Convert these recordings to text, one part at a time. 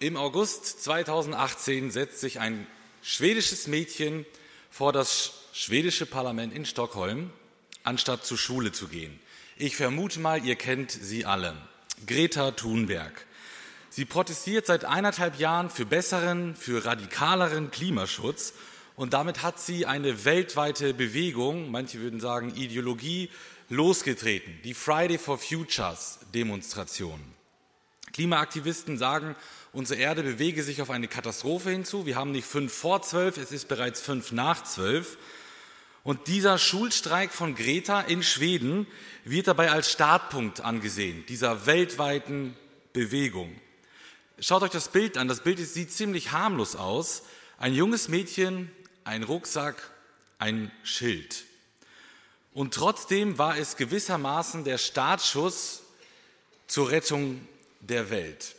Im August 2018 setzt sich ein schwedisches Mädchen vor das schwedische Parlament in Stockholm, anstatt zur Schule zu gehen. Ich vermute mal, ihr kennt sie alle. Greta Thunberg. Sie protestiert seit eineinhalb Jahren für besseren, für radikaleren Klimaschutz und damit hat sie eine weltweite Bewegung, manche würden sagen Ideologie, losgetreten. Die Friday for Futures Demonstration. Klimaaktivisten sagen, unsere Erde bewege sich auf eine Katastrophe hinzu. Wir haben nicht fünf vor zwölf, es ist bereits fünf nach zwölf. Und dieser Schulstreik von Greta in Schweden wird dabei als Startpunkt angesehen, dieser weltweiten Bewegung. Schaut euch das Bild an. Das Bild sieht ziemlich harmlos aus. Ein junges Mädchen, ein Rucksack, ein Schild. Und trotzdem war es gewissermaßen der Startschuss zur Rettung der Welt.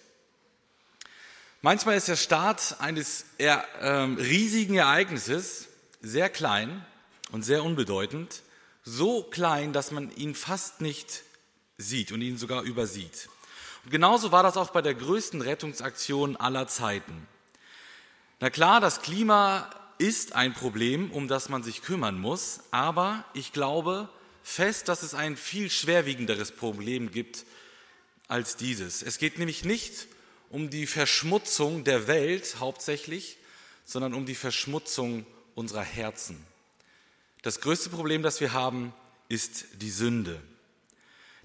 Manchmal ist der Start eines eher, ähm, riesigen Ereignisses sehr klein und sehr unbedeutend, so klein, dass man ihn fast nicht sieht und ihn sogar übersieht. Und genauso war das auch bei der größten Rettungsaktion aller Zeiten. Na klar, das Klima ist ein Problem, um das man sich kümmern muss, aber ich glaube fest, dass es ein viel schwerwiegenderes Problem gibt als dieses. Es geht nämlich nicht um die Verschmutzung der Welt hauptsächlich, sondern um die Verschmutzung unserer Herzen. Das größte Problem, das wir haben, ist die Sünde.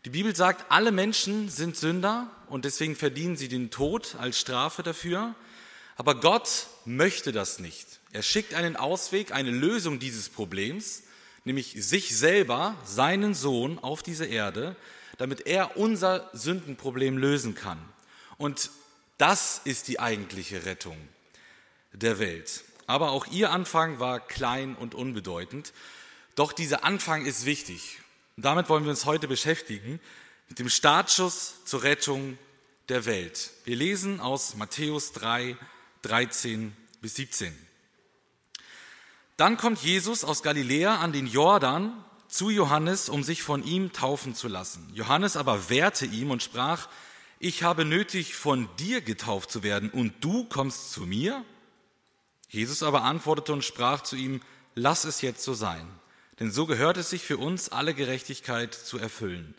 Die Bibel sagt, alle Menschen sind Sünder und deswegen verdienen sie den Tod als Strafe dafür. Aber Gott möchte das nicht. Er schickt einen Ausweg, eine Lösung dieses Problems, nämlich sich selber, seinen Sohn auf diese Erde, damit er unser Sündenproblem lösen kann. Und das ist die eigentliche Rettung der Welt. Aber auch ihr Anfang war klein und unbedeutend. Doch dieser Anfang ist wichtig. Damit wollen wir uns heute beschäftigen mit dem Startschuss zur Rettung der Welt. Wir lesen aus Matthäus 3, 13 bis 17. Dann kommt Jesus aus Galiläa an den Jordan zu Johannes, um sich von ihm taufen zu lassen. Johannes aber wehrte ihm und sprach, ich habe nötig, von dir getauft zu werden, und du kommst zu mir? Jesus aber antwortete und sprach zu ihm, lass es jetzt so sein, denn so gehört es sich für uns, alle Gerechtigkeit zu erfüllen.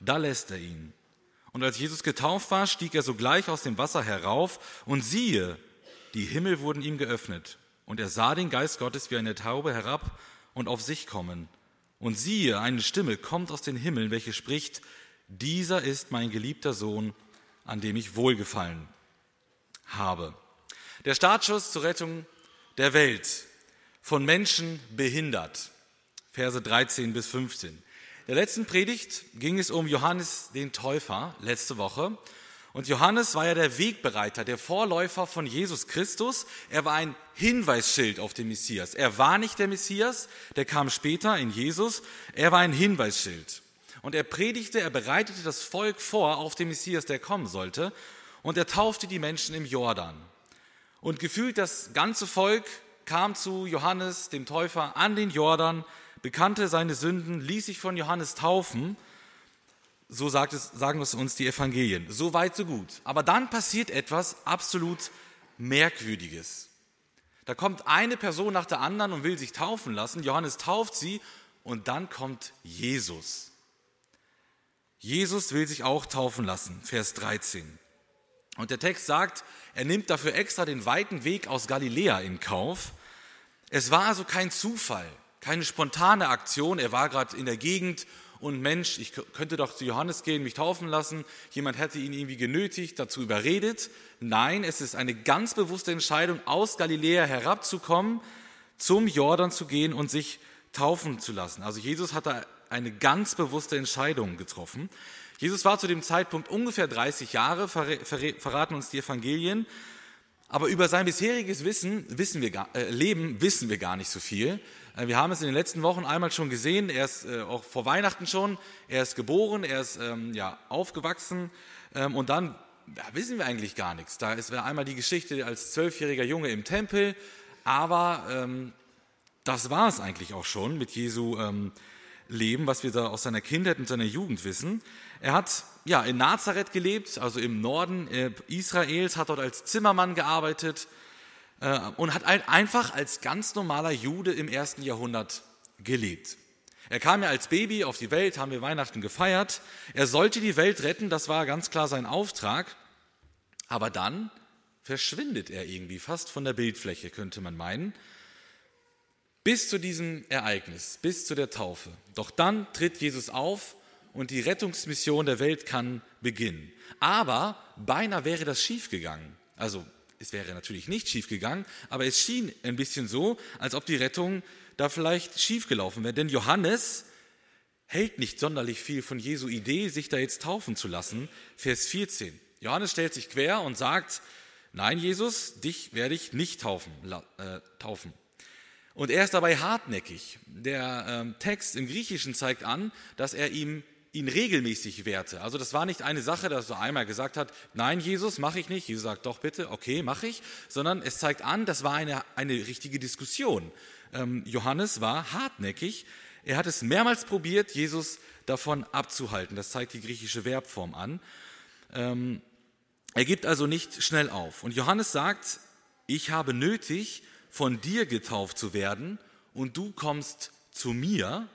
Da lässt er ihn. Und als Jesus getauft war, stieg er sogleich aus dem Wasser herauf, und siehe, die Himmel wurden ihm geöffnet, und er sah den Geist Gottes wie eine Taube herab und auf sich kommen. Und siehe, eine Stimme kommt aus den Himmeln, welche spricht, dieser ist mein geliebter Sohn, an dem ich wohlgefallen habe. Der Startschuss zur Rettung der Welt von Menschen behindert. Verse 13 bis 15. Der letzten Predigt ging es um Johannes den Täufer letzte Woche. Und Johannes war ja der Wegbereiter, der Vorläufer von Jesus Christus. Er war ein Hinweisschild auf den Messias. Er war nicht der Messias, der kam später in Jesus. Er war ein Hinweisschild. Und er predigte, er bereitete das Volk vor auf den Messias, der kommen sollte. Und er taufte die Menschen im Jordan. Und gefühlt das ganze Volk kam zu Johannes, dem Täufer, an den Jordan, bekannte seine Sünden, ließ sich von Johannes taufen. So sagt es, sagen es uns die Evangelien. So weit, so gut. Aber dann passiert etwas absolut Merkwürdiges. Da kommt eine Person nach der anderen und will sich taufen lassen. Johannes tauft sie und dann kommt Jesus. Jesus will sich auch taufen lassen, Vers 13. Und der Text sagt, er nimmt dafür extra den weiten Weg aus Galiläa in Kauf. Es war also kein Zufall, keine spontane Aktion. Er war gerade in der Gegend und Mensch, ich könnte doch zu Johannes gehen, mich taufen lassen. Jemand hätte ihn irgendwie genötigt, dazu überredet. Nein, es ist eine ganz bewusste Entscheidung, aus Galiläa herabzukommen, zum Jordan zu gehen und sich taufen zu lassen. Also Jesus hat da eine ganz bewusste Entscheidung getroffen. Jesus war zu dem Zeitpunkt ungefähr 30 Jahre, verraten uns die Evangelien. Aber über sein bisheriges Wissen, wissen wir, äh, Leben wissen wir gar nicht so viel. Äh, wir haben es in den letzten Wochen einmal schon gesehen. Er ist äh, auch vor Weihnachten schon. Er ist geboren, er ist ähm, ja, aufgewachsen. Ähm, und dann da wissen wir eigentlich gar nichts. Da ist einmal die Geschichte als zwölfjähriger Junge im Tempel. Aber ähm, das war es eigentlich auch schon mit Jesu ähm, Leben, was wir da aus seiner Kindheit und seiner Jugend wissen. Er hat ja in Nazareth gelebt, also im Norden äh, Israels, hat dort als Zimmermann gearbeitet äh, und hat einfach als ganz normaler Jude im ersten Jahrhundert gelebt. Er kam ja als Baby auf die Welt, haben wir Weihnachten gefeiert. Er sollte die Welt retten, das war ganz klar sein Auftrag. Aber dann verschwindet er irgendwie fast von der Bildfläche, könnte man meinen bis zu diesem Ereignis, bis zu der Taufe. Doch dann tritt Jesus auf und die Rettungsmission der Welt kann beginnen. Aber beinahe wäre das schiefgegangen. Also es wäre natürlich nicht schiefgegangen, aber es schien ein bisschen so, als ob die Rettung da vielleicht schiefgelaufen wäre. Denn Johannes hält nicht sonderlich viel von Jesu Idee, sich da jetzt taufen zu lassen. Vers 14. Johannes stellt sich quer und sagt, nein Jesus, dich werde ich nicht taufen. Äh, taufen. Und er ist dabei hartnäckig. Der ähm, Text im Griechischen zeigt an, dass er ihm ihn regelmäßig wehrte. Also das war nicht eine Sache, dass er einmal gesagt hat, nein Jesus, mache ich nicht. Jesus sagt, doch bitte, okay, mache ich. Sondern es zeigt an, das war eine, eine richtige Diskussion. Ähm, Johannes war hartnäckig. Er hat es mehrmals probiert, Jesus davon abzuhalten. Das zeigt die griechische Verbform an. Ähm, er gibt also nicht schnell auf. Und Johannes sagt, ich habe nötig, von dir getauft zu werden und du kommst zu mir.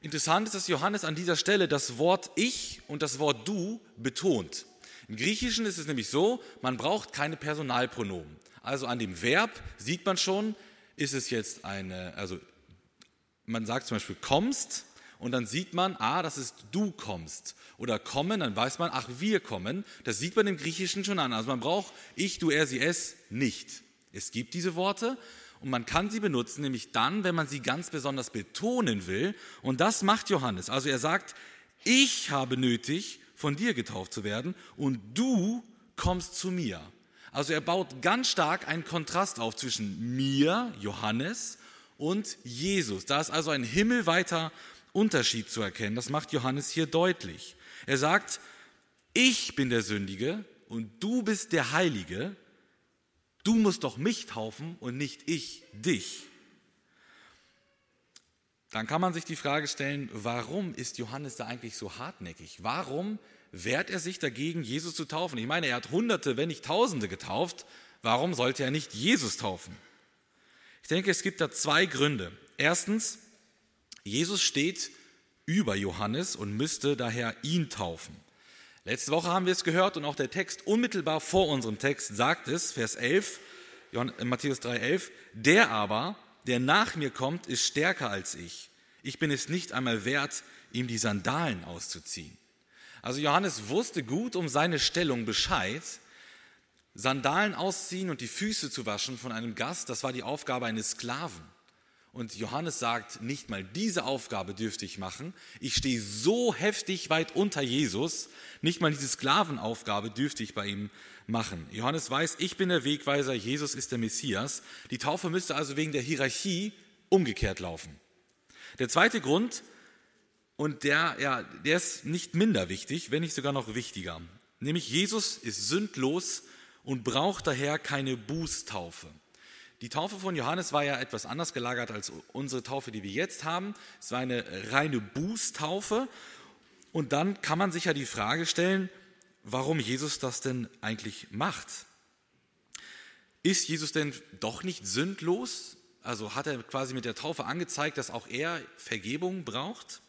Interessant ist, dass Johannes an dieser Stelle das Wort ich und das Wort du betont. Im Griechischen ist es nämlich so, man braucht keine Personalpronomen. Also an dem Verb sieht man schon, ist es jetzt eine, also man sagt zum Beispiel kommst und dann sieht man, ah, das ist du kommst. Oder kommen, dann weiß man, ach, wir kommen. Das sieht man im Griechischen schon an. Also man braucht ich, du, er, sie, es nicht. Es gibt diese Worte und man kann sie benutzen, nämlich dann, wenn man sie ganz besonders betonen will. Und das macht Johannes. Also er sagt, ich habe nötig, von dir getauft zu werden und du kommst zu mir. Also er baut ganz stark einen Kontrast auf zwischen mir, Johannes, und Jesus. Da ist also ein himmelweiter Unterschied zu erkennen. Das macht Johannes hier deutlich. Er sagt, ich bin der Sündige und du bist der Heilige Du musst doch mich taufen und nicht ich dich. Dann kann man sich die Frage stellen, warum ist Johannes da eigentlich so hartnäckig? Warum wehrt er sich dagegen, Jesus zu taufen? Ich meine, er hat Hunderte, wenn nicht Tausende getauft. Warum sollte er nicht Jesus taufen? Ich denke, es gibt da zwei Gründe. Erstens, Jesus steht über Johannes und müsste daher ihn taufen. Letzte Woche haben wir es gehört und auch der Text unmittelbar vor unserem Text sagt es, Vers 11, äh, Matthäus 3, 11, der aber, der nach mir kommt, ist stärker als ich. Ich bin es nicht einmal wert, ihm die Sandalen auszuziehen. Also Johannes wusste gut um seine Stellung Bescheid. Sandalen ausziehen und die Füße zu waschen von einem Gast, das war die Aufgabe eines Sklaven. Und Johannes sagt, nicht mal diese Aufgabe dürfte ich machen. Ich stehe so heftig weit unter Jesus, nicht mal diese Sklavenaufgabe dürfte ich bei ihm machen. Johannes weiß, ich bin der Wegweiser, Jesus ist der Messias. Die Taufe müsste also wegen der Hierarchie umgekehrt laufen. Der zweite Grund, und der, ja, der ist nicht minder wichtig, wenn nicht sogar noch wichtiger, nämlich Jesus ist sündlos und braucht daher keine Bußtaufe. Die Taufe von Johannes war ja etwas anders gelagert als unsere Taufe, die wir jetzt haben. Es war eine reine Bußtaufe. Und dann kann man sich ja die Frage stellen, warum Jesus das denn eigentlich macht. Ist Jesus denn doch nicht sündlos? Also hat er quasi mit der Taufe angezeigt, dass auch er Vergebung braucht?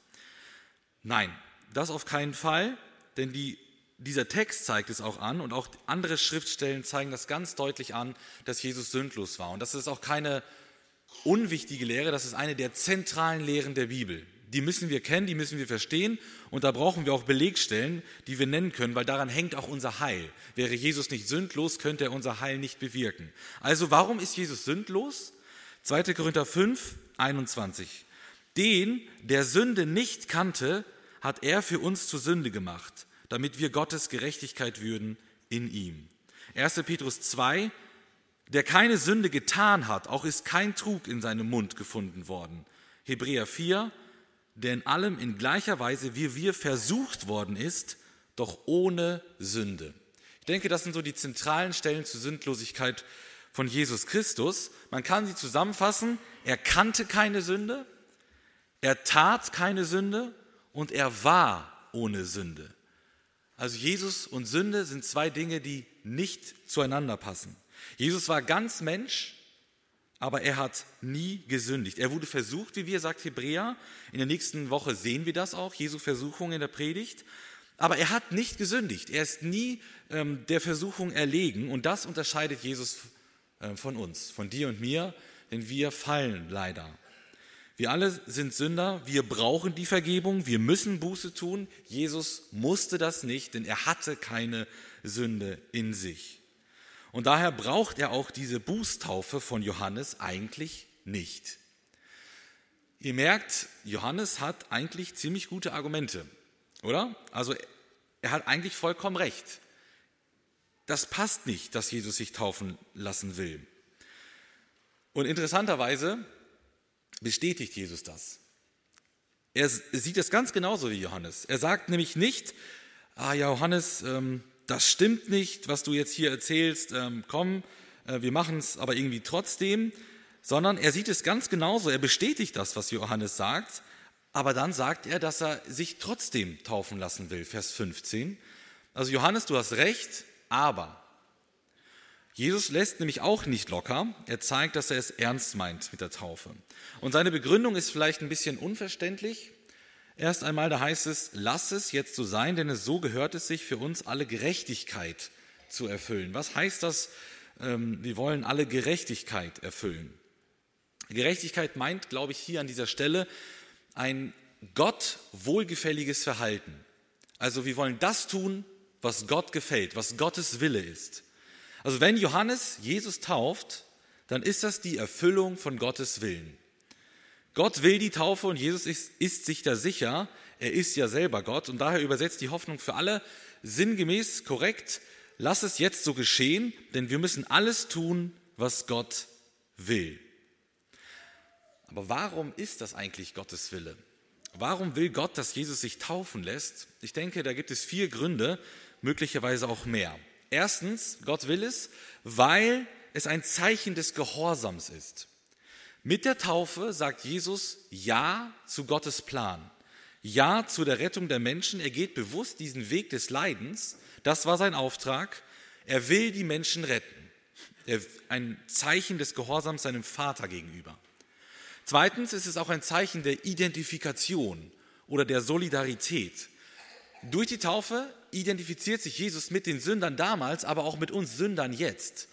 Nein, das auf keinen Fall, denn die dieser Text zeigt es auch an und auch andere Schriftstellen zeigen das ganz deutlich an, dass Jesus sündlos war. Und das ist auch keine unwichtige Lehre, das ist eine der zentralen Lehren der Bibel. Die müssen wir kennen, die müssen wir verstehen und da brauchen wir auch Belegstellen, die wir nennen können, weil daran hängt auch unser Heil. Wäre Jesus nicht sündlos, könnte er unser Heil nicht bewirken. Also warum ist Jesus sündlos? 2. Korinther 5, 21. Den, der Sünde nicht kannte, hat er für uns zur Sünde gemacht damit wir Gottes Gerechtigkeit würden in ihm. 1. Petrus 2, der keine Sünde getan hat, auch ist kein Trug in seinem Mund gefunden worden. Hebräer 4, der in allem in gleicher Weise wie wir versucht worden ist, doch ohne Sünde. Ich denke, das sind so die zentralen Stellen zur Sündlosigkeit von Jesus Christus. Man kann sie zusammenfassen. Er kannte keine Sünde, Er tat keine Sünde und er war ohne Sünde. Also Jesus und Sünde sind zwei Dinge, die nicht zueinander passen. Jesus war ganz Mensch, aber er hat nie gesündigt. Er wurde versucht, wie wir, sagt Hebräer. In der nächsten Woche sehen wir das auch, Jesu Versuchung in der Predigt. Aber er hat nicht gesündigt. Er ist nie ähm, der Versuchung erlegen. Und das unterscheidet Jesus äh, von uns, von dir und mir, denn wir fallen leider. Wir alle sind Sünder, wir brauchen die Vergebung, wir müssen Buße tun. Jesus musste das nicht, denn er hatte keine Sünde in sich. Und daher braucht er auch diese Bußtaufe von Johannes eigentlich nicht. Ihr merkt, Johannes hat eigentlich ziemlich gute Argumente, oder? Also er hat eigentlich vollkommen recht. Das passt nicht, dass Jesus sich taufen lassen will. Und interessanterweise bestätigt Jesus das. Er sieht es ganz genauso wie Johannes. Er sagt nämlich nicht, ah ja, Johannes, ähm, das stimmt nicht, was du jetzt hier erzählst, ähm, komm, äh, wir machen es aber irgendwie trotzdem, sondern er sieht es ganz genauso, er bestätigt das, was Johannes sagt, aber dann sagt er, dass er sich trotzdem taufen lassen will, Vers 15. Also Johannes, du hast recht, aber Jesus lässt nämlich auch nicht locker. Er zeigt, dass er es ernst meint mit der Taufe. Und seine Begründung ist vielleicht ein bisschen unverständlich. Erst einmal, da heißt es, lass es jetzt so sein, denn es so gehört es sich für uns alle Gerechtigkeit zu erfüllen. Was heißt das? Ähm, wir wollen alle Gerechtigkeit erfüllen. Gerechtigkeit meint, glaube ich, hier an dieser Stelle ein Gott wohlgefälliges Verhalten. Also wir wollen das tun, was Gott gefällt, was Gottes Wille ist. Also wenn Johannes Jesus tauft, dann ist das die Erfüllung von Gottes Willen. Gott will die Taufe und Jesus ist, ist, sich da sicher, er ist ja selber Gott und daher übersetzt die Hoffnung für alle sinngemäß korrekt, lass es jetzt so geschehen, denn wir müssen alles tun, was Gott will. Aber warum ist das eigentlich Gottes Wille? Warum will Gott, dass Jesus sich taufen lässt? Ich denke, da gibt es vier Gründe, möglicherweise auch mehr. Erstens, Gott will es, weil es ein Zeichen des Gehorsams ist. Mit der Taufe sagt Jesus Ja zu Gottes Plan, Ja zu der Rettung der Menschen. Er geht bewusst diesen Weg des Leidens. Das war sein Auftrag. Er will die Menschen retten. Ein Zeichen des Gehorsams seinem Vater gegenüber. Zweitens ist es auch ein Zeichen der Identifikation oder der Solidarität. Durch die Taufe identifiziert sich Jesus mit den Sündern damals, aber auch mit uns Sündern jetzt.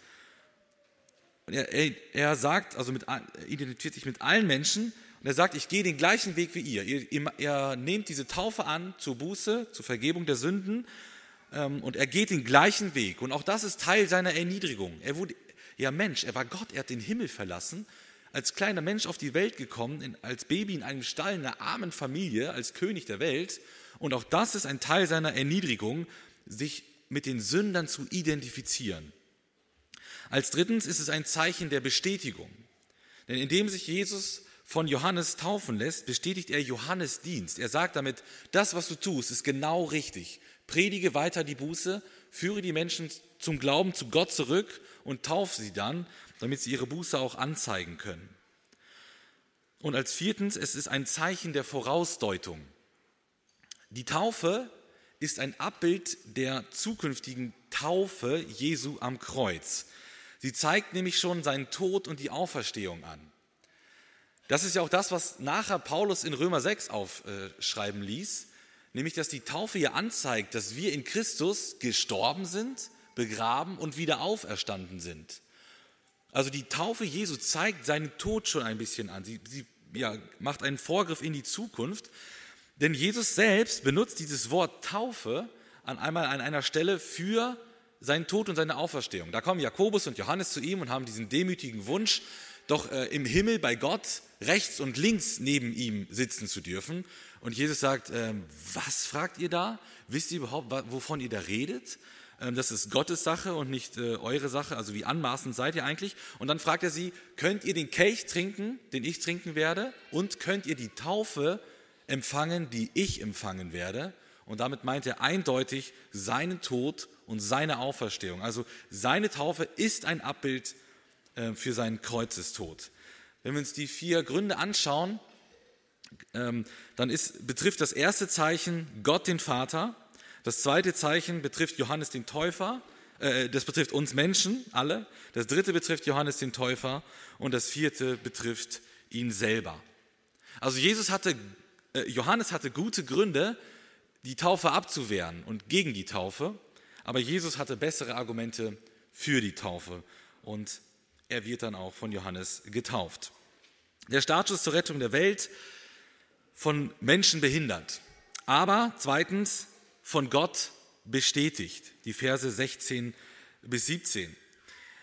Er, er, er, sagt, also mit, identifiziert sich mit allen Menschen und er sagt, ich gehe den gleichen Weg wie ihr. Ihr, ihr, ihr nehmt diese Taufe an zur Buße, zur Vergebung der Sünden ähm, und er geht den gleichen Weg. Und auch das ist Teil seiner Erniedrigung. Er wurde ja Mensch, er war Gott, er hat den Himmel verlassen, als kleiner Mensch auf die Welt gekommen, in, als Baby in einem Stall in einer armen Familie, als König der Welt und auch das ist ein Teil seiner Erniedrigung, sich mit den Sündern zu identifizieren. Als drittens ist es ein Zeichen der Bestätigung. Denn indem sich Jesus von Johannes taufen lässt, bestätigt er Johannes Dienst. Er sagt damit, das, was du tust, ist genau richtig. Predige weiter die Buße, führe die Menschen zum Glauben zu Gott zurück und taufe sie dann, damit sie ihre Buße auch anzeigen können. Und als viertens, es ist ein Zeichen der Vorausdeutung. Die Taufe ist ein Abbild der zukünftigen Taufe Jesu am Kreuz. Sie zeigt nämlich schon seinen Tod und die Auferstehung an. Das ist ja auch das, was nachher Paulus in Römer 6 aufschreiben ließ, nämlich dass die Taufe ja anzeigt, dass wir in Christus gestorben sind, begraben und wieder auferstanden sind. Also die Taufe Jesu zeigt seinen Tod schon ein bisschen an. Sie, sie ja, macht einen Vorgriff in die Zukunft, denn Jesus selbst benutzt dieses Wort Taufe an einmal an einer Stelle für seinen Tod und seine Auferstehung. Da kommen Jakobus und Johannes zu ihm und haben diesen demütigen Wunsch, doch äh, im Himmel bei Gott rechts und links neben ihm sitzen zu dürfen. Und Jesus sagt, äh, was fragt ihr da? Wisst ihr überhaupt, wovon ihr da redet? Ähm, das ist Gottes Sache und nicht äh, eure Sache. Also wie anmaßend seid ihr eigentlich? Und dann fragt er sie, könnt ihr den Kelch trinken, den ich trinken werde? Und könnt ihr die Taufe empfangen, die ich empfangen werde. Und damit meint er eindeutig seinen Tod und seine Auferstehung. Also seine Taufe ist ein Abbild äh, für seinen Kreuzestod. Wenn wir uns die vier Gründe anschauen, ähm, dann ist, betrifft das erste Zeichen Gott den Vater, das zweite Zeichen betrifft Johannes den Täufer, äh, das betrifft uns Menschen, alle, das dritte betrifft Johannes den Täufer und das vierte betrifft ihn selber. Also Jesus hatte, Johannes hatte gute Gründe, die Taufe abzuwehren und gegen die Taufe, aber Jesus hatte bessere Argumente für die Taufe und er wird dann auch von Johannes getauft. Der Startschuss zur Rettung der Welt von Menschen behindert, aber zweitens von Gott bestätigt. Die Verse 16 bis 17.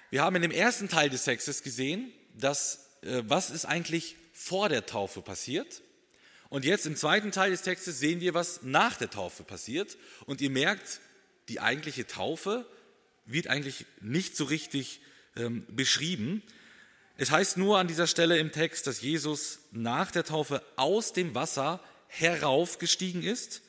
Wir haben in dem ersten Teil des Textes gesehen, dass äh, was ist eigentlich vor der Taufe passiert. Und jetzt im zweiten Teil des Textes sehen wir, was nach der Taufe passiert. Und ihr merkt, die eigentliche Taufe wird eigentlich nicht so richtig ähm, beschrieben. Es heißt nur an dieser Stelle im Text, dass Jesus nach der Taufe aus dem Wasser heraufgestiegen ist.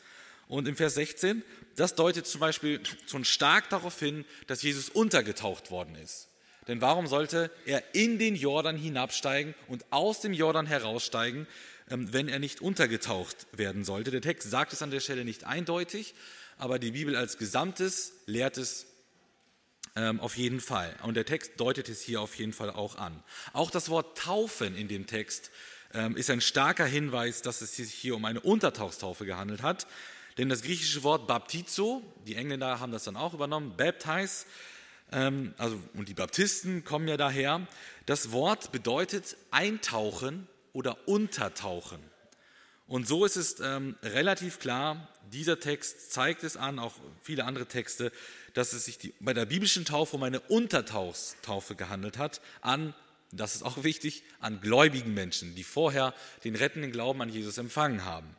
Und im Vers 16, das deutet zum Beispiel schon stark darauf hin, dass Jesus untergetaucht worden ist. Denn warum sollte er in den Jordan hinabsteigen und aus dem Jordan heraussteigen, wenn er nicht untergetaucht werden sollte? Der Text sagt es an der Stelle nicht eindeutig, aber die Bibel als Gesamtes lehrt es ähm, auf jeden Fall. Und der Text deutet es hier auf jeden Fall auch an. Auch das Wort Taufen in dem Text ähm, ist ein starker Hinweis, dass es sich hier um eine Untertauchstaufe gehandelt hat. Denn das griechische Wort Baptizo, die Engländer haben das dann auch übernommen, Baptize, ähm, also, und die Baptisten kommen ja daher. Das Wort bedeutet eintauchen oder untertauchen. Und so ist es ähm, relativ klar, dieser Text zeigt es an, auch viele andere Texte, dass es sich die, bei der biblischen Taufe um eine Untertauchstaufe gehandelt hat, an, das ist auch wichtig, an gläubigen Menschen, die vorher den rettenden Glauben an Jesus empfangen haben.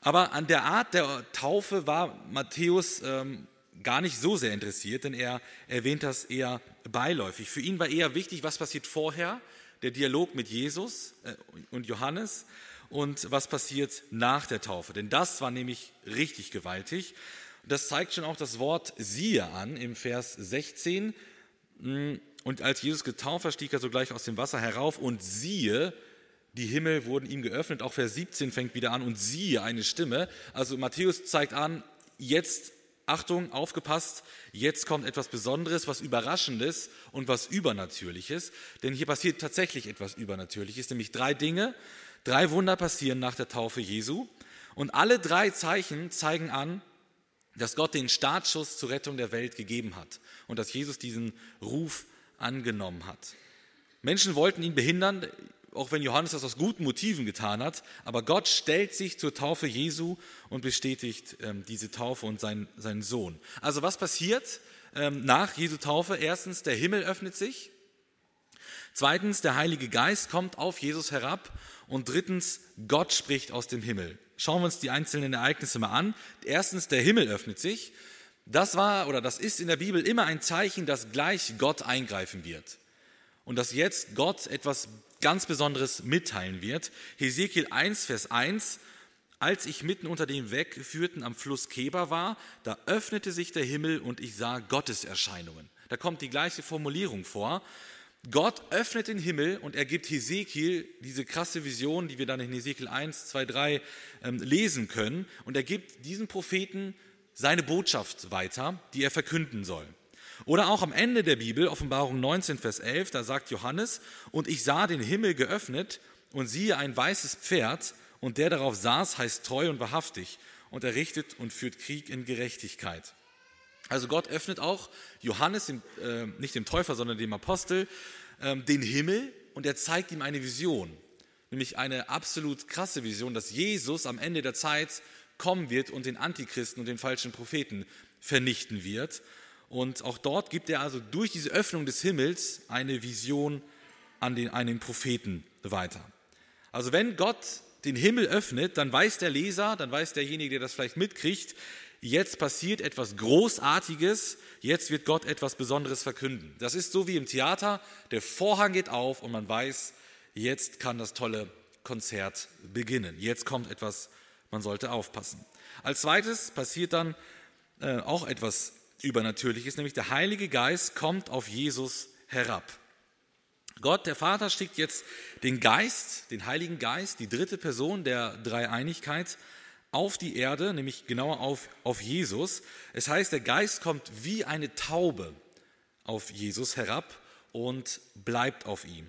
Aber an der Art der Taufe war Matthäus ähm, gar nicht so sehr interessiert, denn er erwähnt das eher beiläufig. Für ihn war eher wichtig, was passiert vorher, der Dialog mit Jesus äh, und Johannes und was passiert nach der Taufe. Denn das war nämlich richtig gewaltig. Das zeigt schon auch das Wort siehe an im Vers 16. Und als Jesus getauft war, stieg er sogleich aus dem Wasser herauf und siehe, die Himmel wurden ihm geöffnet. Auch Vers 17 fängt wieder an und siehe eine Stimme. Also Matthäus zeigt an, jetzt Achtung, aufgepasst, jetzt kommt etwas Besonderes, was Überraschendes und was Übernatürliches. Denn hier passiert tatsächlich etwas Übernatürliches, nämlich drei Dinge, drei Wunder passieren nach der Taufe Jesu. Und alle drei Zeichen zeigen an, dass Gott den Startschuss zur Rettung der Welt gegeben hat und dass Jesus diesen Ruf angenommen hat. Menschen wollten ihn behindern, auch wenn Johannes das aus guten Motiven getan hat, aber Gott stellt sich zur Taufe Jesu und bestätigt ähm, diese Taufe und sein, seinen Sohn. Also was passiert ähm, nach Jesu Taufe? Erstens, der Himmel öffnet sich. Zweitens, der Heilige Geist kommt auf Jesus herab. Und drittens, Gott spricht aus dem Himmel. Schauen wir uns die einzelnen Ereignisse mal an. Erstens, der Himmel öffnet sich. Das war oder das ist in der Bibel immer ein Zeichen, dass gleich Gott eingreifen wird. Und dass jetzt Gott etwas ganz Besonderes mitteilen wird. Hesekiel 1, Vers 1. Als ich mitten unter dem Wegführten am Fluss Keber war, da öffnete sich der Himmel und ich sah Gotteserscheinungen. Da kommt die gleiche Formulierung vor. Gott öffnet den Himmel und er gibt Hesekiel diese krasse Vision, die wir dann in Hesekiel 1, 2, 3 ähm, lesen können. Und er gibt diesem Propheten seine Botschaft weiter, die er verkünden soll. Oder auch am Ende der Bibel, Offenbarung 19, Vers 11, da sagt Johannes, und ich sah den Himmel geöffnet und siehe ein weißes Pferd und der darauf saß, heißt treu und wahrhaftig und er richtet und führt Krieg in Gerechtigkeit. Also Gott öffnet auch Johannes, dem, äh, nicht dem Täufer, sondern dem Apostel, äh, den Himmel und er zeigt ihm eine Vision, nämlich eine absolut krasse Vision, dass Jesus am Ende der Zeit kommen wird und den Antichristen und den falschen Propheten vernichten wird. Und auch dort gibt er also durch diese Öffnung des Himmels eine Vision an den, einen Propheten weiter. Also wenn Gott den Himmel öffnet, dann weiß der Leser, dann weiß derjenige, der das vielleicht mitkriegt, jetzt passiert etwas Großartiges, jetzt wird Gott etwas Besonderes verkünden. Das ist so wie im Theater, der Vorhang geht auf und man weiß, jetzt kann das tolle Konzert beginnen. Jetzt kommt etwas, man sollte aufpassen. Als zweites passiert dann äh, auch etwas Übernatürliches, nämlich der Heilige Geist kommt auf Jesus herab. Gott, der Vater, schickt jetzt den Geist, den Heiligen Geist, die dritte Person der Dreieinigkeit, auf die Erde, nämlich genauer auf, auf Jesus. Es heißt, der Geist kommt wie eine Taube auf Jesus herab und bleibt auf ihm.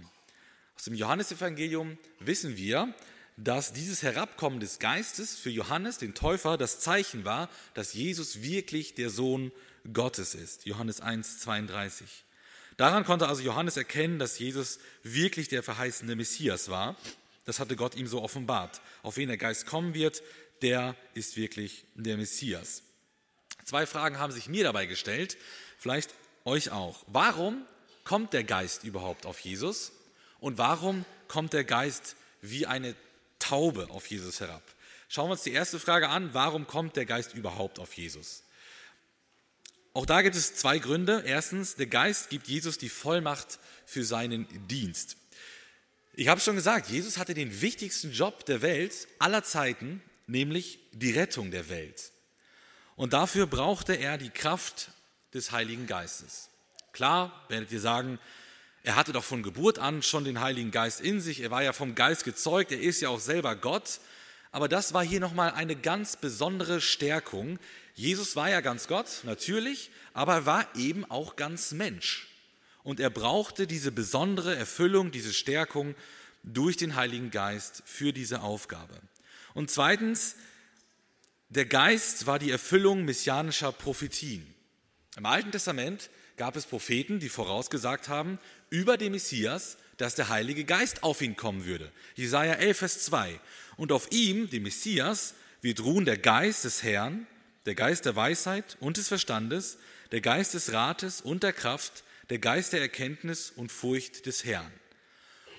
Aus dem Johannesevangelium wissen wir, dass dieses Herabkommen des Geistes für Johannes, den Täufer, das Zeichen war, dass Jesus wirklich der Sohn Gottes ist. Johannes 1, 32. Daran konnte also Johannes erkennen, dass Jesus wirklich der verheißene Messias war. Das hatte Gott ihm so offenbart. Auf wen der Geist kommen wird, der ist wirklich der Messias. Zwei Fragen haben sich mir dabei gestellt, vielleicht euch auch. Warum kommt der Geist überhaupt auf Jesus? Und warum kommt der Geist wie eine Taube auf Jesus herab? Schauen wir uns die erste Frage an. Warum kommt der Geist überhaupt auf Jesus? Auch da gibt es zwei Gründe. Erstens, der Geist gibt Jesus die Vollmacht für seinen Dienst. Ich habe schon gesagt, Jesus hatte den wichtigsten Job der Welt aller Zeiten, nämlich die Rettung der Welt. Und dafür brauchte er die Kraft des Heiligen Geistes. Klar, werdet ihr sagen, er hatte doch von Geburt an schon den Heiligen Geist in sich, er war ja vom Geist gezeugt, er ist ja auch selber Gott, aber das war hier nochmal eine ganz besondere Stärkung. Jesus war ja ganz Gott, natürlich, aber er war eben auch ganz Mensch. Und er brauchte diese besondere Erfüllung, diese Stärkung durch den Heiligen Geist für diese Aufgabe. Und zweitens, der Geist war die Erfüllung messianischer Prophetien. Im Alten Testament gab es Propheten, die vorausgesagt haben über den Messias, dass der Heilige Geist auf ihn kommen würde. Jesaja 11, Vers 2. Und auf ihm, dem Messias, wird ruhen der Geist des Herrn, der Geist der Weisheit und des Verstandes, der Geist des Rates und der Kraft, der Geist der Erkenntnis und Furcht des Herrn.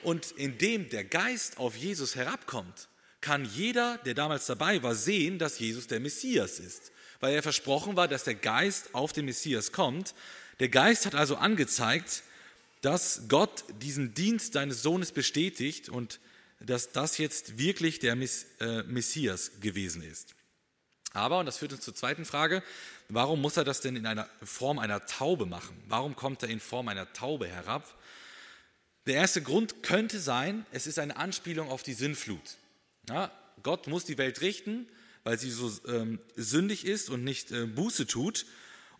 Und indem der Geist auf Jesus herabkommt, kann jeder, der damals dabei war, sehen, dass Jesus der Messias ist, weil er versprochen war, dass der Geist auf den Messias kommt. Der Geist hat also angezeigt, dass Gott diesen Dienst seines Sohnes bestätigt und dass das jetzt wirklich der äh, Messias gewesen ist. Aber, und das führt uns zur zweiten Frage, warum muss er das denn in einer Form einer Taube machen? Warum kommt er in Form einer Taube herab? Der erste Grund könnte sein, es ist eine Anspielung auf die Sinnflut. Ja, Gott muss die Welt richten, weil sie so ähm, sündig ist und nicht äh, Buße tut.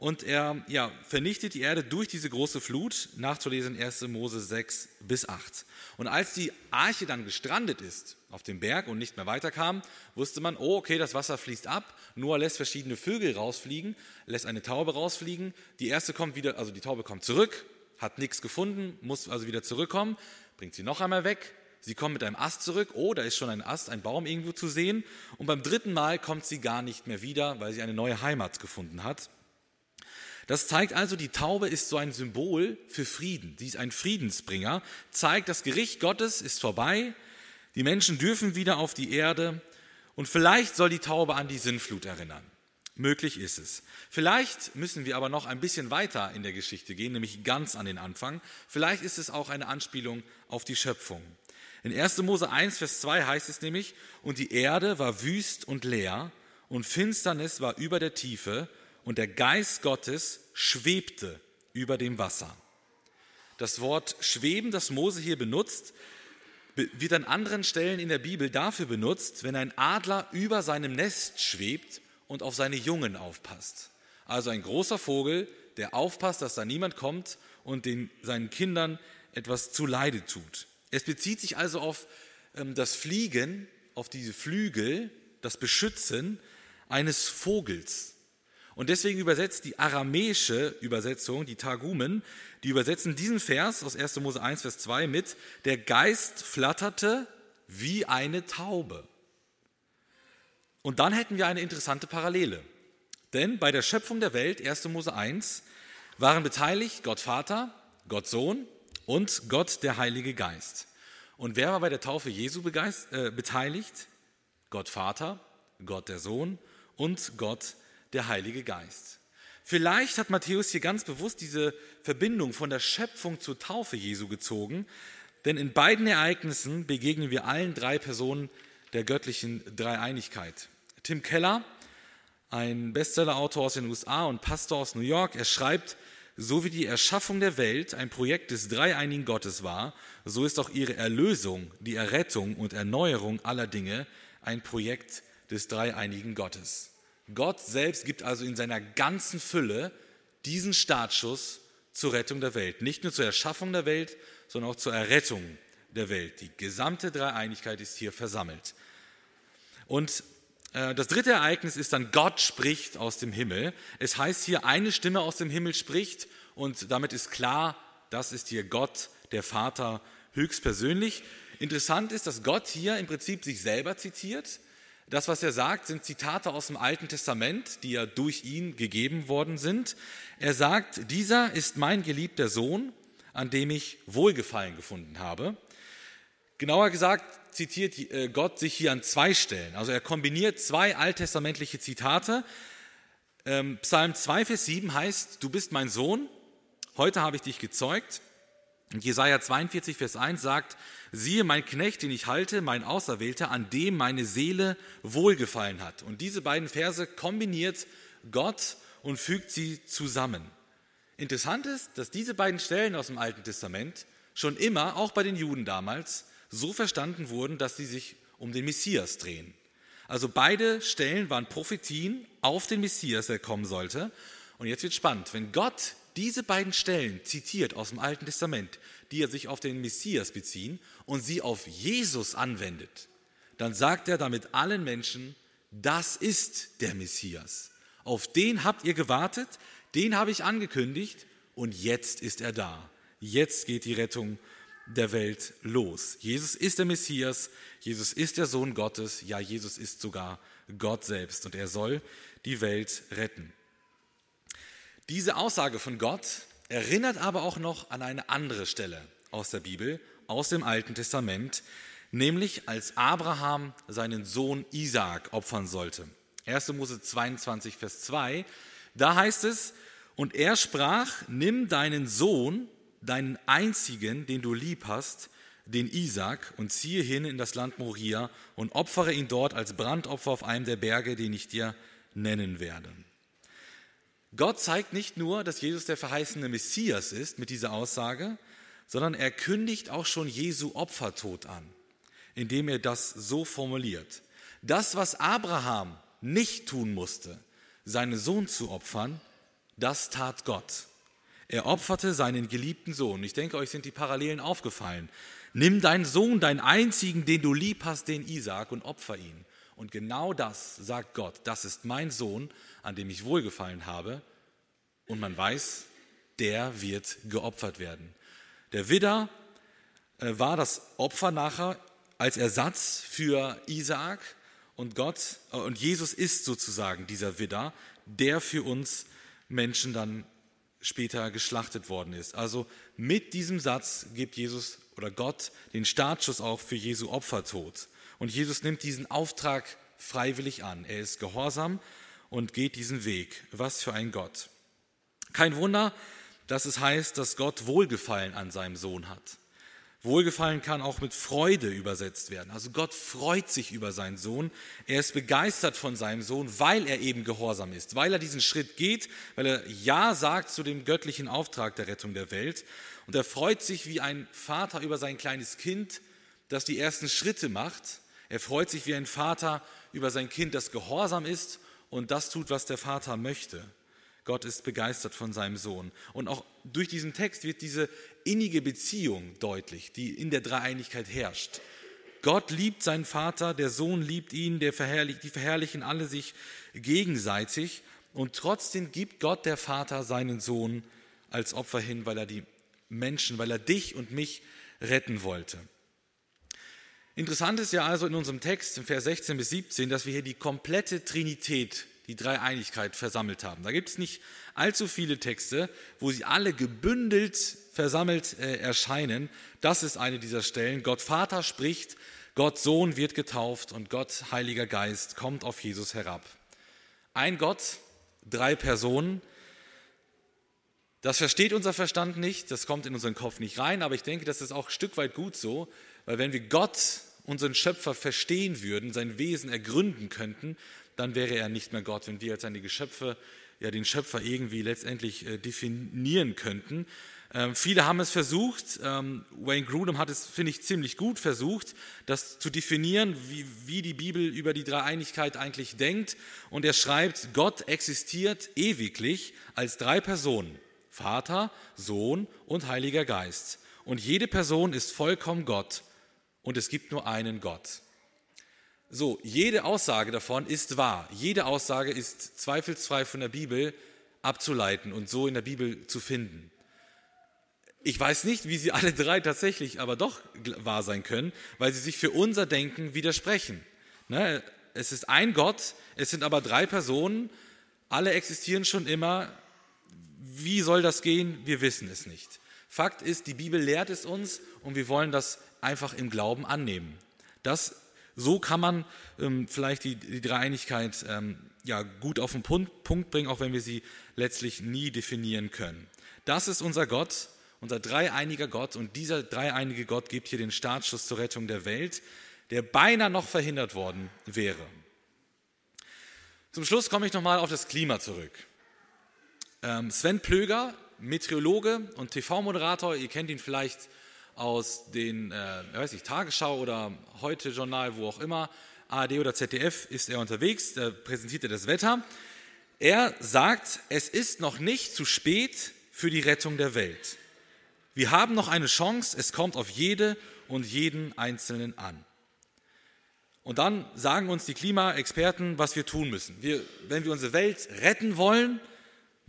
Und er ja, vernichtet die Erde durch diese große Flut, nachzulesen 1. Mose 6 bis 8. Und als die Arche dann gestrandet ist auf dem Berg und nicht mehr weiterkam, wusste man, oh, okay, das Wasser fließt ab. Noah lässt verschiedene Vögel rausfliegen, lässt eine Taube rausfliegen. Die erste kommt wieder, also die Taube kommt zurück, hat nichts gefunden, muss also wieder zurückkommen, bringt sie noch einmal weg, Sie kommt mit einem Ast zurück, oh, da ist schon ein Ast, ein Baum irgendwo zu sehen. Und beim dritten Mal kommt sie gar nicht mehr wieder, weil sie eine neue Heimat gefunden hat. Das zeigt also, die Taube ist so ein Symbol für Frieden. Sie ist ein Friedensbringer, zeigt, das Gericht Gottes ist vorbei, die Menschen dürfen wieder auf die Erde und vielleicht soll die Taube an die Sinnflut erinnern. Möglich ist es. Vielleicht müssen wir aber noch ein bisschen weiter in der Geschichte gehen, nämlich ganz an den Anfang. Vielleicht ist es auch eine Anspielung auf die Schöpfung. In 1. Mose 1, Vers 2 heißt es nämlich, und die Erde war wüst und leer, und Finsternis war über der Tiefe, und der Geist Gottes schwebte über dem Wasser. Das Wort schweben, das Mose hier benutzt, wird an anderen Stellen in der Bibel dafür benutzt, wenn ein Adler über seinem Nest schwebt und auf seine Jungen aufpasst. Also ein großer Vogel, der aufpasst, dass da niemand kommt und den, seinen Kindern etwas zuleide tut. Es bezieht sich also auf ähm, das Fliegen, auf diese Flügel, das Beschützen eines Vogels. Und deswegen übersetzt die aramäische Übersetzung, die Targumen, die übersetzen diesen Vers aus 1. Mose 1, Vers 2 mit, der Geist flatterte wie eine Taube. Und dann hätten wir eine interessante Parallele. Denn bei der Schöpfung der Welt, 1. Mose 1, waren beteiligt Gott Vater, Gott Sohn und Gott der Heilige Geist. Und wer war bei der Taufe Jesu äh, beteiligt? Gott Vater, Gott der Sohn und Gott der Heilige Geist. Vielleicht hat Matthäus hier ganz bewusst diese Verbindung von der Schöpfung zur Taufe Jesu gezogen, denn in beiden Ereignissen begegnen wir allen drei Personen der göttlichen Dreieinigkeit. Tim Keller, ein Bestsellerautor aus den USA und Pastor aus New York, er schreibt, so wie die Erschaffung der Welt ein Projekt des dreieinigen Gottes war, so ist auch ihre Erlösung, die Errettung und Erneuerung aller Dinge ein Projekt des dreieinigen Gottes. Gott selbst gibt also in seiner ganzen Fülle diesen Startschuss zur Rettung der Welt. Nicht nur zur Erschaffung der Welt, sondern auch zur Errettung der Welt. Die gesamte Dreieinigkeit ist hier versammelt. Und äh, das dritte Ereignis ist dann, Gott spricht aus dem Himmel. Es heißt hier, eine Stimme aus dem Himmel spricht und damit ist klar, das ist hier Gott, der Vater, höchstpersönlich. Interessant ist, dass Gott hier im Prinzip sich selber zitiert. Das, was er sagt, sind Zitate aus dem Alten Testament, die ja durch ihn gegeben worden sind. Er sagt, dieser ist mein geliebter Sohn, an dem ich Wohlgefallen gefunden habe. Genauer gesagt zitiert äh, Gott sich hier an zwei Stellen. Also er kombiniert zwei alttestamentliche Zitate. Ähm, Psalm 2, Vers 7 heißt, du bist mein Sohn, heute habe ich dich gezeugt. Und Jesaja 42, Vers 1 sagt, siehe mein Knecht, den ich halte, mein Auserwählter, an dem meine Seele wohlgefallen hat. Und diese beiden Verse kombiniert Gott und fügt sie zusammen. Interessant ist, dass diese beiden Stellen aus dem Alten Testament schon immer, auch bei den Juden damals, so verstanden wurden, dass sie sich um den Messias drehen. Also beide Stellen waren Prophetien auf den Messias, der kommen sollte. Und jetzt wird spannend, wenn Gott diese beiden Stellen zitiert aus dem Alten Testament, die sich auf den Messias beziehen und sie auf Jesus anwendet, dann sagt er damit allen Menschen, das ist der Messias. Auf den habt ihr gewartet, den habe ich angekündigt und jetzt ist er da. Jetzt geht die Rettung der Welt los. Jesus ist der Messias, Jesus ist der Sohn Gottes, ja, Jesus ist sogar Gott selbst und er soll die Welt retten. Diese Aussage von Gott erinnert aber auch noch an eine andere Stelle aus der Bibel, aus dem Alten Testament, nämlich als Abraham seinen Sohn Isaak opfern sollte. 1. Mose 22, Vers 2, da heißt es, und er sprach, nimm deinen Sohn, deinen einzigen, den du lieb hast, den Isaac, und ziehe hin in das Land Moria und opfere ihn dort als Brandopfer auf einem der Berge, den ich dir nennen werde. Gott zeigt nicht nur, dass Jesus der verheißene Messias ist mit dieser Aussage, sondern er kündigt auch schon Jesu Opfertod an, indem er das so formuliert. Das, was Abraham nicht tun musste, seinen Sohn zu opfern, das tat Gott. Er opferte seinen geliebten Sohn. Ich denke, euch sind die Parallelen aufgefallen. Nimm deinen Sohn, deinen einzigen, den du lieb hast, den Isaak, und opfer ihn. Und genau das sagt Gott. Das ist mein Sohn, an dem ich wohlgefallen habe. Und man weiß, der wird geopfert werden. Der Widder äh, war das Opfer nachher als Ersatz für Isaak und Gott äh, und Jesus ist sozusagen dieser Widder, der für uns Menschen dann später geschlachtet worden ist. Also mit diesem Satz gibt Jesus oder Gott den Startschuss auch für Jesu Opfertod. Und Jesus nimmt diesen Auftrag freiwillig an. Er ist gehorsam und geht diesen Weg. Was für ein Gott. Kein Wunder, dass es heißt, dass Gott Wohlgefallen an seinem Sohn hat. Wohlgefallen kann auch mit Freude übersetzt werden. Also Gott freut sich über seinen Sohn. Er ist begeistert von seinem Sohn, weil er eben gehorsam ist, weil er diesen Schritt geht, weil er Ja sagt zu dem göttlichen Auftrag der Rettung der Welt. Und er freut sich wie ein Vater über sein kleines Kind, das die ersten Schritte macht. Er freut sich wie ein Vater über sein Kind, das gehorsam ist und das tut, was der Vater möchte. Gott ist begeistert von seinem Sohn. Und auch durch diesen Text wird diese innige Beziehung deutlich, die in der Dreieinigkeit herrscht. Gott liebt seinen Vater, der Sohn liebt ihn, der verherrlich, die verherrlichen alle sich gegenseitig. Und trotzdem gibt Gott, der Vater, seinen Sohn als Opfer hin, weil er die Menschen, weil er dich und mich retten wollte. Interessant ist ja also in unserem Text, in Vers 16 bis 17, dass wir hier die komplette Trinität die Dreieinigkeit versammelt haben. Da gibt es nicht allzu viele Texte, wo sie alle gebündelt versammelt äh, erscheinen. Das ist eine dieser Stellen. Gott Vater spricht, Gott Sohn wird getauft und Gott Heiliger Geist kommt auf Jesus herab. Ein Gott, drei Personen. Das versteht unser Verstand nicht, das kommt in unseren Kopf nicht rein, aber ich denke, das ist auch ein Stück weit gut so, weil wenn wir Gott, unseren Schöpfer, verstehen würden, sein Wesen ergründen könnten, dann wäre er nicht mehr Gott. Wenn wir als seine Geschöpfe ja, den Schöpfer irgendwie letztendlich äh, definieren könnten. Ähm, viele haben es versucht. Ähm, Wayne Grudem hat es, finde ich, ziemlich gut versucht, das zu definieren, wie, wie die Bibel über die Dreieinigkeit eigentlich denkt. Und er schreibt, Gott existiert ewiglich als drei Personen. Vater, Sohn und Heiliger Geist. Und jede Person ist vollkommen Gott und es gibt nur einen Gott. So, jede Aussage davon ist wahr. Jede Aussage ist zweifelsfrei von der Bibel abzuleiten und so in der Bibel zu finden. Ich weiß nicht, wie sie alle drei tatsächlich aber doch wahr sein können, weil sie sich für unser Denken widersprechen. Ne? Es ist ein Gott, es sind aber drei Personen, alle existieren schon immer. Wie soll das gehen? Wir wissen es nicht. Fakt ist, die Bibel lehrt es uns und wir wollen das einfach im Glauben annehmen. Das, so kann man ähm, vielleicht die, die Dreieinigkeit ähm, ja, gut auf den Punkt, Punkt bringen, auch wenn wir sie letztlich nie definieren können. Das ist unser Gott unser dreieiniger Gott und dieser dreieinige Gott gibt hier den Startschuss zur Rettung der Welt, der beinahe noch verhindert worden wäre. Zum Schluss komme ich nochmal auf das Klima zurück. Ähm, Sven Plöger, Meteorologe und TV-Moderator, ihr kennt ihn vielleicht aus den äh, weiß ich, Tagesschau oder Heute Journal, wo auch immer, ARD oder ZDF ist er unterwegs, da präsentiert er das Wetter. Er sagt, es ist noch nicht zu spät für die Rettung der Welt. Wir haben noch eine Chance, es kommt auf jede und jeden Einzelnen an. Und dann sagen uns die Klimaexperten, was wir tun müssen. Wir, wenn wir unsere Welt retten wollen,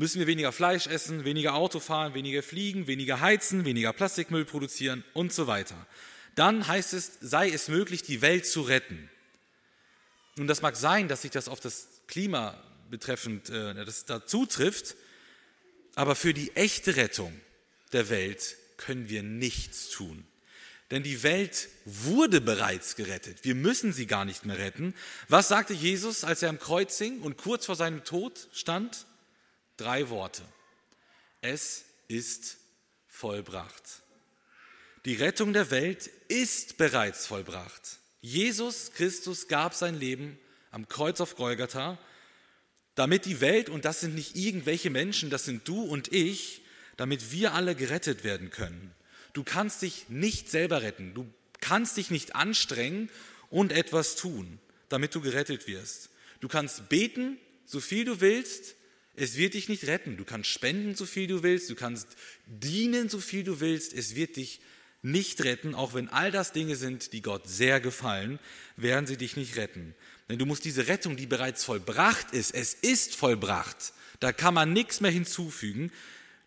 müssen wir weniger Fleisch essen, weniger Auto fahren, weniger fliegen, weniger heizen, weniger Plastikmüll produzieren und so weiter. Dann heißt es, sei es möglich, die Welt zu retten. Nun, das mag sein, dass sich das auf das Klima betreffend äh, das dazu trifft, aber für die echte Rettung, der Welt können wir nichts tun. Denn die Welt wurde bereits gerettet. Wir müssen sie gar nicht mehr retten. Was sagte Jesus, als er am Kreuz hing und kurz vor seinem Tod stand? Drei Worte. Es ist vollbracht. Die Rettung der Welt ist bereits vollbracht. Jesus Christus gab sein Leben am Kreuz auf Golgatha, damit die Welt, und das sind nicht irgendwelche Menschen, das sind du und ich, damit wir alle gerettet werden können. Du kannst dich nicht selber retten. Du kannst dich nicht anstrengen und etwas tun, damit du gerettet wirst. Du kannst beten, so viel du willst. Es wird dich nicht retten. Du kannst spenden, so viel du willst. Du kannst dienen, so viel du willst. Es wird dich nicht retten, auch wenn all das Dinge sind, die Gott sehr gefallen, werden sie dich nicht retten. Denn du musst diese Rettung, die bereits vollbracht ist, es ist vollbracht, da kann man nichts mehr hinzufügen,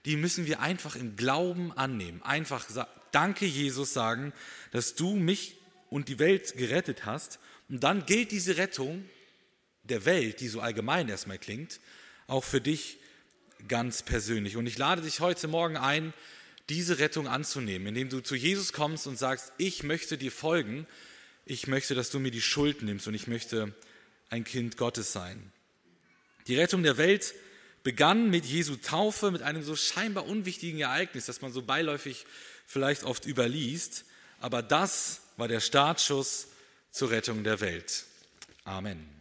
die müssen wir einfach im Glauben annehmen. Einfach Danke, Jesus, sagen, dass du mich und die Welt gerettet hast. Und dann gilt diese Rettung der Welt, die so allgemein erstmal klingt, auch für dich ganz persönlich. Und ich lade dich heute Morgen ein, diese Rettung anzunehmen, indem du zu Jesus kommst und sagst, ich möchte dir folgen, ich möchte, dass du mir die Schuld nimmst und ich möchte ein Kind Gottes sein. Die Rettung der Welt begann mit Jesu Taufe, mit einem so scheinbar unwichtigen Ereignis, das man so beiläufig vielleicht oft überliest. Aber das war der Startschuss zur Rettung der Welt. Amen.